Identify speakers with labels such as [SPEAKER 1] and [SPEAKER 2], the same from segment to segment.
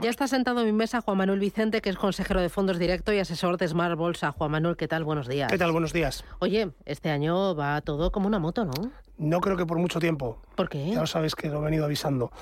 [SPEAKER 1] Ya está sentado en mi mesa Juan Manuel Vicente, que es consejero de fondos directo y asesor de Smart Bolsa. Juan Manuel, ¿qué tal? Buenos días.
[SPEAKER 2] ¿Qué tal? Buenos días.
[SPEAKER 1] Oye, este año va todo como una moto, ¿no?
[SPEAKER 2] No creo que por mucho tiempo.
[SPEAKER 1] ¿Por qué?
[SPEAKER 2] Ya lo sabes que lo he venido avisando.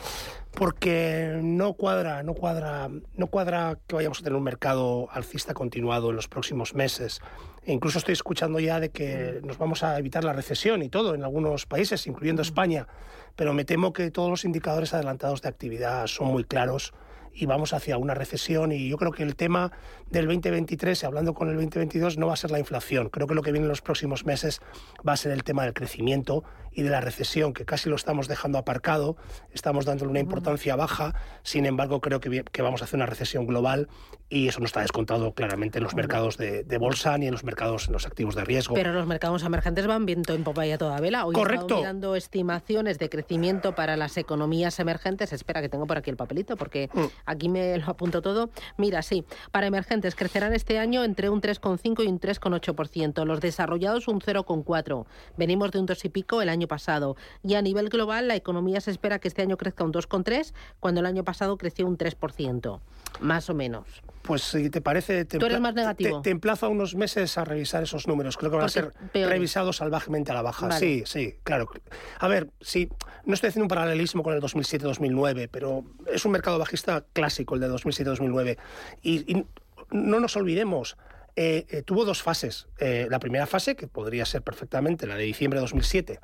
[SPEAKER 2] Porque no cuadra, no cuadra, no cuadra que vayamos a tener un mercado alcista continuado en los próximos meses. E incluso estoy escuchando ya de que nos vamos a evitar la recesión y todo en algunos países, incluyendo España. Pero me temo que todos los indicadores adelantados de actividad son muy claros y vamos hacia una recesión y yo creo que el tema del 2023, hablando con el 2022, no va a ser la inflación. Creo que lo que viene en los próximos meses va a ser el tema del crecimiento y de la recesión, que casi lo estamos dejando aparcado, estamos dándole una importancia baja, sin embargo creo que, que vamos a hacer una recesión global y eso no está descontado claramente en los mercados de, de, bolsa ni en los mercados, en los activos de riesgo.
[SPEAKER 1] Pero los mercados emergentes van viento en popa y a toda vela. Hoy
[SPEAKER 2] Correcto.
[SPEAKER 1] mirando estimaciones de crecimiento para las economías emergentes. Espera, que tengo por aquí el papelito, porque mm. Aquí me lo apunto todo. Mira, sí, para emergentes crecerán este año entre un 3,5 y un 3,8%. Los desarrollados un 0,4%. Venimos de un 2 y pico el año pasado. Y a nivel global, la economía se espera que este año crezca un 2,3%, cuando el año pasado creció un 3%, más o menos.
[SPEAKER 2] Pues si te parece, te,
[SPEAKER 1] ¿Tú eres más negativo?
[SPEAKER 2] Te, te, emplazo a unos meses a revisar esos números. Creo que van Porque a ser revisados salvajemente a la baja.
[SPEAKER 1] Vale.
[SPEAKER 2] Sí, sí, claro. A ver, sí, no estoy haciendo un paralelismo con el 2007-2009, pero es un mercado bajista clásico el de 2007-2009. Y, y, no nos olvidemos, eh, eh, tuvo dos fases. Eh, la primera fase, que podría ser perfectamente la de diciembre de 2007,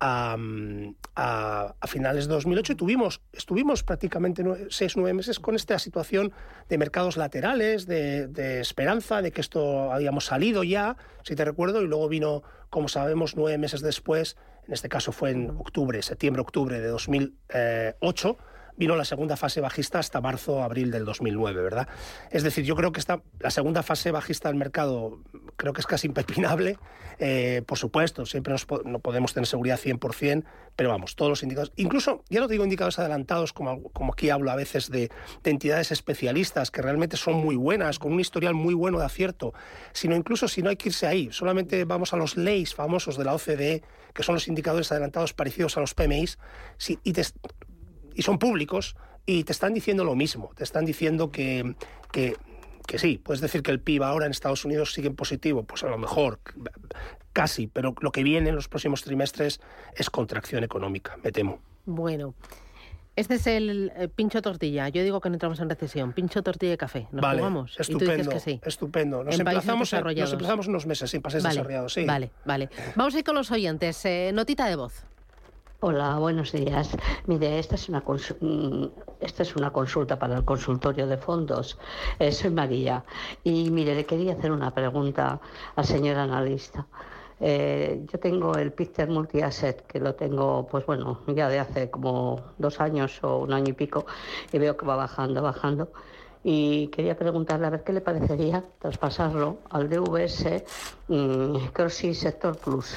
[SPEAKER 2] a, a, a, finales de 2008 y tuvimos, estuvimos prácticamente nueve, seis, nueve meses con esta situación de mercados laterales, de, de, esperanza, de que esto habíamos salido ya, si te recuerdo, y luego vino, como sabemos, nueve meses después, en este caso fue en octubre, septiembre-octubre de 2008, vino la segunda fase bajista hasta marzo, abril del 2009, ¿verdad? Es decir, yo creo que esta, la segunda fase bajista del mercado creo que es casi impepinable. Eh, por supuesto, siempre no podemos tener seguridad 100%, pero vamos, todos los indicadores, incluso, ya no digo indicadores adelantados, como, como aquí hablo a veces de, de, entidades especialistas que realmente son muy buenas, con un historial muy bueno de acierto, sino incluso si no hay que irse ahí, solamente vamos a los leyes famosos de la OCDE, que son los indicadores adelantados parecidos a los PMIs, si, y te, y son públicos y te están diciendo lo mismo, te están diciendo que, que, que, sí, puedes decir que el PIB ahora en Estados Unidos sigue en positivo, pues a lo mejor casi, pero lo que viene en los próximos trimestres es contracción económica, me temo.
[SPEAKER 1] Bueno. Este es el, pincho tortilla. Yo digo que no entramos en recesión. Pincho tortilla y café. ¿Nos
[SPEAKER 2] vale,
[SPEAKER 1] jugamos?
[SPEAKER 2] Estupendo,
[SPEAKER 1] y tú dices que sí.
[SPEAKER 2] Estupendo. Nos
[SPEAKER 1] en
[SPEAKER 2] emplazamos, nos emplazamos unos meses sin países
[SPEAKER 1] vale,
[SPEAKER 2] desarrollados. Sí.
[SPEAKER 1] Vale, vale. Vamos a ir con los oyentes. Eh, notita de voz.
[SPEAKER 3] Hola, buenos días. Mire, esta es una, esta es una consulta para el consultorio de fondos. Eh, soy María y mire, le quería hacer una pregunta al señor analista. Eh, yo tengo el Picter Multi-Asset, que lo tengo, pues bueno, ya de hace como dos años o un año y pico, y veo que va bajando, bajando. Y quería preguntarle a ver qué le parecería traspasarlo al DVS mmm, Sector Plus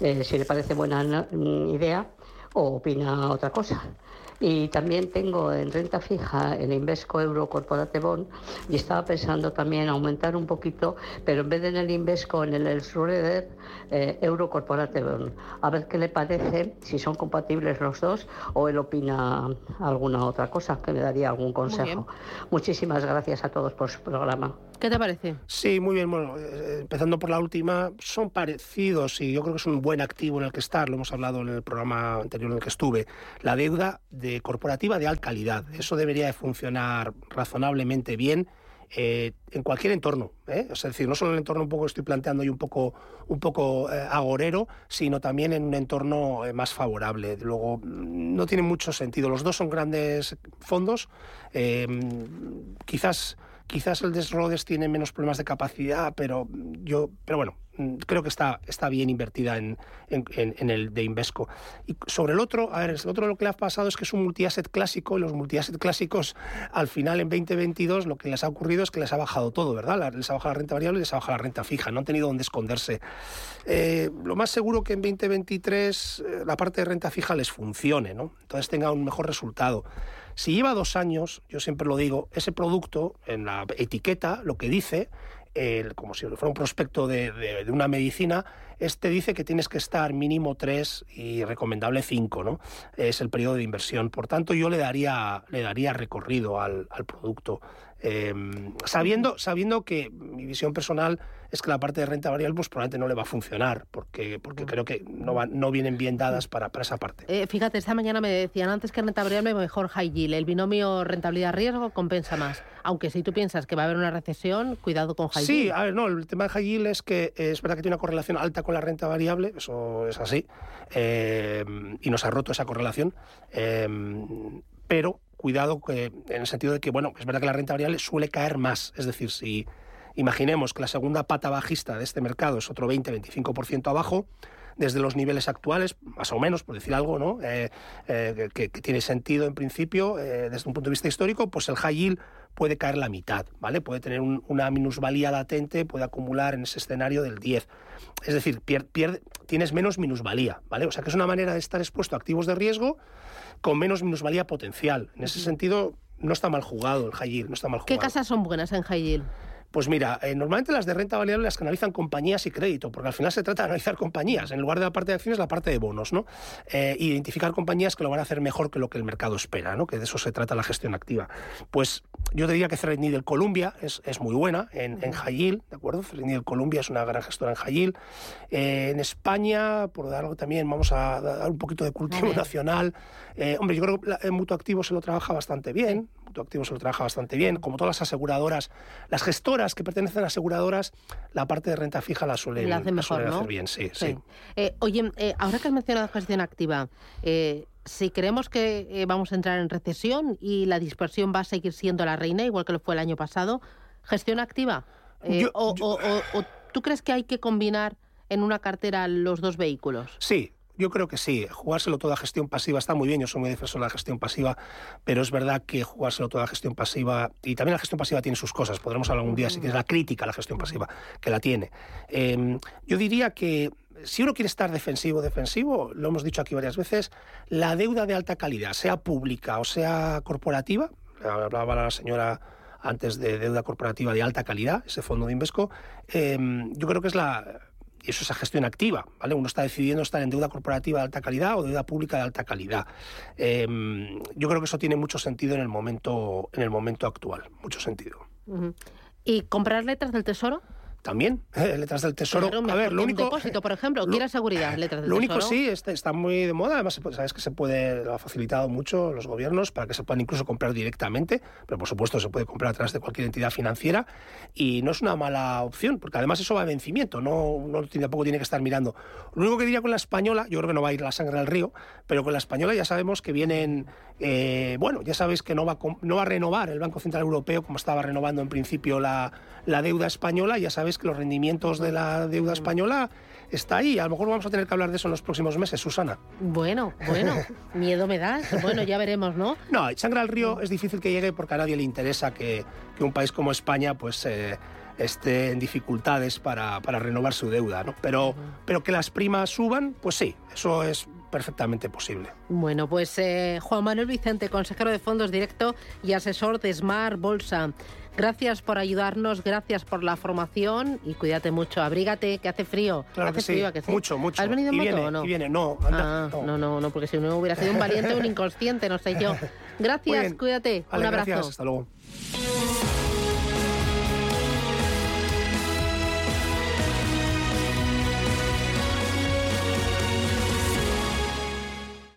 [SPEAKER 3] eh, si le parece buena idea o opina otra cosa. Y también tengo en renta fija el Invesco Euro Corporate Bond y estaba pensando también aumentar un poquito, pero en vez de en el Invesco, en el Schroeder eh, Euro Corporate Bond. A ver qué le parece, si son compatibles los dos o él opina alguna otra cosa, que me daría algún consejo. Muchísimas gracias a todos por su programa.
[SPEAKER 1] ¿Qué te parece?
[SPEAKER 2] Sí, muy bien. Bueno, eh, empezando por la última, son parecidos y yo creo que es un buen activo en el que estar. Lo hemos hablado en el programa anterior en el que estuve. La deuda de corporativa de alta calidad. Eso debería de funcionar razonablemente bien. Eh, en cualquier entorno, ¿eh? es decir, no solo en el entorno un poco que estoy planteando y un poco, un poco eh, agorero, sino también en un entorno eh, más favorable. Luego, no tiene mucho sentido. Los dos son grandes fondos, quizás Quizás el Desrodes tiene menos problemas de capacidad, pero yo, pero bueno, mm, creo que está, está bien invertida en, en, en el de Invesco. Y sobre el otro, a ver, el otro lo que le ha pasado es que es un multiasset clásico y los multiasset clásicos al final en 2022 lo que les ha ocurrido es que les ha bajado todo, ¿verdad? Les ha bajado la renta variable y les ha bajado la renta fija, no han tenido dónde esconderse. Eh, lo más seguro que en 2023 eh, la parte de renta fija les funcione, ¿no? Entonces tenga un mejor resultado. Si lleva dos años, yo siempre lo digo, ese producto en la etiqueta lo que dice, como si fuera un prospecto de, de, una medicina, este dice que tienes que estar mínimo tres y recomendable cinco, ¿no? Es el periodo de inversión. Por tanto, yo le daría, le daría recorrido al, al producto. Eh, sabiendo, sabiendo que mi visión personal es que la parte de renta variable pues probablemente no le va a funcionar porque, porque creo que no, va, no vienen bien dadas para, para esa parte.
[SPEAKER 1] Eh, fíjate, esta mañana me decían antes que renta variable mejor high yield. El binomio rentabilidad-riesgo compensa más. Aunque si tú piensas que va a haber una recesión, cuidado con high yield.
[SPEAKER 2] Sí, a ver, no, el tema de high yield es que es verdad que tiene una correlación alta con la renta variable, eso es así, eh, y nos ha roto esa correlación, eh, pero cuidado que, en el sentido de que, bueno, es verdad que la renta variable suele caer más. Es decir, si imaginemos que la segunda pata bajista de este mercado es otro 20-25% abajo, desde los niveles actuales, más o menos, por decir algo, ¿no? Eh, eh, que, que, tiene sentido en principio, eh, desde un punto de vista histórico, pues el high yield puede caer la mitad, ¿vale? Puede tener un, una minusvalía latente, puede acumular en ese escenario del 10. Es decir, pierde, pierde, tienes menos minusvalía, ¿vale? O sea que es una manera de estar expuesto a activos de riesgo con menos minusvalía potencial. En ese sentido, no está mal jugado el high yield, no está mal jugado.
[SPEAKER 1] ¿Qué casas son buenas en high yield?
[SPEAKER 2] Pues mira, eh, normalmente las de renta variable las canalizan compañías y crédito, porque al final se trata de analizar compañías. En lugar de la parte de acciones, la parte de bonos, ¿no? Eh, identificar compañías que lo van a hacer mejor que lo que el mercado espera, ¿no? Que de eso se trata la gestión activa. Pues yo te diría que Threadneedle Columbia es, es muy buena en, en high yield, ¿de acuerdo? Threadneedle Columbia es una gran gestora en high yield. Eh, en España, por dar algo también, vamos a dar un poquito de cultivo nacional. Eh, hombre, yo creo que el Mutuo Activo se lo trabaja bastante bien. Mutuo Activo se lo trabaja bastante bien. Como todas las aseguradoras, las gestoras que pertenecen a aseguradoras, la parte de renta fija la suelen,
[SPEAKER 1] la hace mejor,
[SPEAKER 2] la suelen
[SPEAKER 1] ¿no?
[SPEAKER 2] hacer bien, sí. sí.
[SPEAKER 1] sí. Eh, oye, eh, ahora que has mencionado gestión activa, eh, si creemos que eh, vamos a entrar en recesión y la dispersión va a seguir siendo la reina, igual que lo fue el año pasado, gestión activa.
[SPEAKER 2] Yo-
[SPEAKER 1] o,
[SPEAKER 2] yo-
[SPEAKER 1] o- o- o tú crees que hay que combinar en una cartera los dos vehículos?
[SPEAKER 2] Sí, yo creo que sí. Jugárselo toda a gestión pasiva está muy bien. Yo soy muy defensor de la gestión pasiva, pero es verdad que jugárselo toda a gestión pasiva. Y también la gestión pasiva tiene sus cosas. Podremos hablar un día si tienes la crítica a la gestión pasiva, que la tiene. Eh, yo diría que. Si uno quiere estar defensivo, defensivo, lo hemos dicho aquí varias veces, la deuda de alta calidad, sea pública o sea corporativa, hablaba la señora antes de deuda corporativa de alta calidad, ese fondo de Invesco, eh, yo creo que es la, y eso es la gestión activa, ¿vale? Uno está decidiendo estar en deuda corporativa de alta calidad o deuda pública de alta calidad. Eh, yo creo que eso tiene mucho sentido en el momento, en el momento actual, mucho sentido.
[SPEAKER 1] ¿Y comprar letras del tesoro?
[SPEAKER 2] También, eh, letras del tesoro.
[SPEAKER 1] Claro,
[SPEAKER 2] a ver, lo
[SPEAKER 1] un
[SPEAKER 2] único.
[SPEAKER 1] depósito, por ejemplo.
[SPEAKER 2] lo-
[SPEAKER 1] ¿Quieres seguridad? Letras del
[SPEAKER 2] Lo único sí, está, está muy de moda, además puede- sabes que se puede, lo ha facilitado mucho los gobiernos para que se puedan incluso comprar directamente, pero por supuesto se puede comprar a través de cualquier entidad financiera y no es una mala opción, porque además eso va a vencimiento, no, no tampoco tiene que estar mirando. Lo único que diría con la española, yo creo que no va a ir la sangre al río, pero con la española ya sabemos que vienen, eh, bueno, ya sabéis que no va, no va a renovar el Banco Central Europeo como estaba renovando en principio la, la deuda española, ya sabéis que los rendimientos de la deuda española está ahí. A lo mejor vamos a tener que hablar de eso en los próximos meses, Susana.
[SPEAKER 1] Bueno, bueno, miedo me das. Bueno, ya veremos, ¿no?
[SPEAKER 2] No, sangre al río es difícil que llegue porque a nadie le interesa que, que un país como España pues eh, esté en dificultades para, para renovar su deuda, ¿no? Pero, pero que las primas suban, pues sí, eso es perfectamente posible.
[SPEAKER 1] Bueno, pues eh, Juan Manuel Vicente, consejero de fondos directo y asesor de Smart Bolsa. Gracias por ayudarnos, gracias por la formación y cuídate mucho. Abrígate, que hace frío.
[SPEAKER 2] Claro
[SPEAKER 1] hace
[SPEAKER 2] que sí,
[SPEAKER 1] frío, ¿a que sí?
[SPEAKER 2] mucho, mucho.
[SPEAKER 1] ¿Has venido en
[SPEAKER 2] y
[SPEAKER 1] moto
[SPEAKER 2] viene,
[SPEAKER 1] o no?
[SPEAKER 2] Y viene, no, anda,
[SPEAKER 1] Ah,
[SPEAKER 2] no.
[SPEAKER 1] no, no, no, porque si no hubiera sido un valiente o un inconsciente, no sé yo. Gracias, cuídate.
[SPEAKER 2] Vale,
[SPEAKER 1] un abrazo.
[SPEAKER 2] gracias, hasta luego.